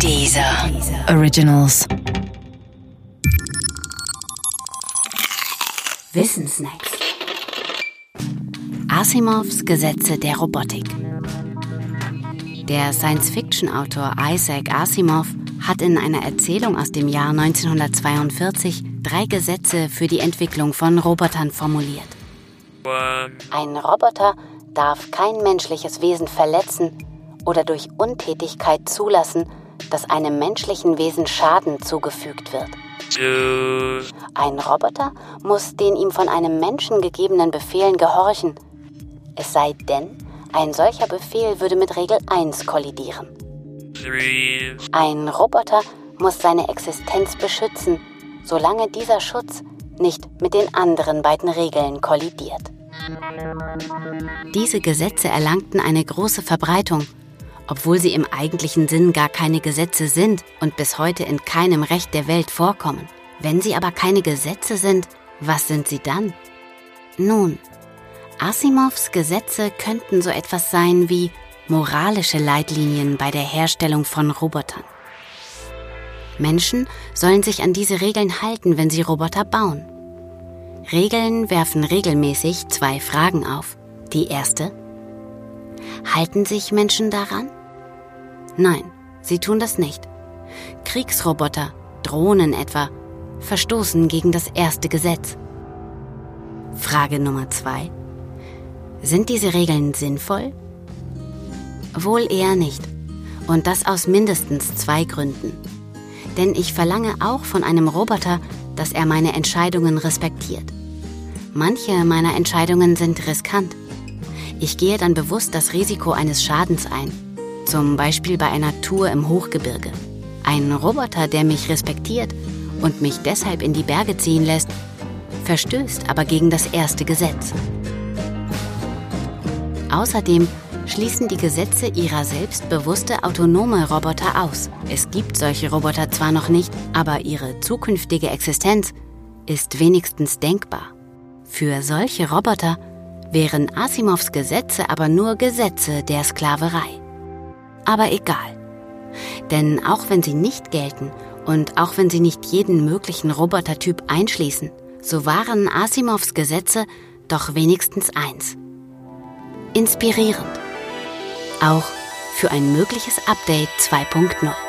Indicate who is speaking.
Speaker 1: Dieser Originals.
Speaker 2: Wissensnacks. Asimovs Gesetze der Robotik. Der Science-Fiction-Autor Isaac Asimov hat in einer Erzählung aus dem Jahr 1942 drei Gesetze für die Entwicklung von Robotern formuliert. Ein Roboter darf kein menschliches Wesen verletzen oder durch Untätigkeit zulassen, dass einem menschlichen Wesen Schaden zugefügt wird. Ein Roboter muss den ihm von einem Menschen gegebenen Befehlen gehorchen, es sei denn, ein solcher Befehl würde mit Regel 1 kollidieren. Ein Roboter muss seine Existenz beschützen, solange dieser Schutz nicht mit den anderen beiden Regeln kollidiert. Diese Gesetze erlangten eine große Verbreitung, obwohl sie im eigentlichen Sinn gar keine Gesetze sind und bis heute in keinem Recht der Welt vorkommen. Wenn sie aber keine Gesetze sind, was sind sie dann? Nun, Asimovs Gesetze könnten so etwas sein wie moralische Leitlinien bei der Herstellung von Robotern. Menschen sollen sich an diese Regeln halten, wenn sie Roboter bauen. Regeln werfen regelmäßig zwei Fragen auf. Die erste, halten sich Menschen daran? Nein, sie tun das nicht. Kriegsroboter, Drohnen etwa, verstoßen gegen das erste Gesetz. Frage Nummer zwei. Sind diese Regeln sinnvoll? Wohl eher nicht. Und das aus mindestens zwei Gründen. Denn ich verlange auch von einem Roboter, dass er meine Entscheidungen respektiert. Manche meiner Entscheidungen sind riskant. Ich gehe dann bewusst das Risiko eines Schadens ein. Zum Beispiel bei einer Tour im Hochgebirge. Ein Roboter, der mich respektiert und mich deshalb in die Berge ziehen lässt, verstößt aber gegen das erste Gesetz. Außerdem schließen die Gesetze ihrer selbstbewusste autonome Roboter aus. Es gibt solche Roboter zwar noch nicht, aber ihre zukünftige Existenz ist wenigstens denkbar. Für solche Roboter wären Asimovs Gesetze aber nur Gesetze der Sklaverei. Aber egal. Denn auch wenn sie nicht gelten und auch wenn sie nicht jeden möglichen Robotertyp einschließen, so waren Asimovs Gesetze doch wenigstens eins inspirierend. Auch für ein mögliches Update 2.0.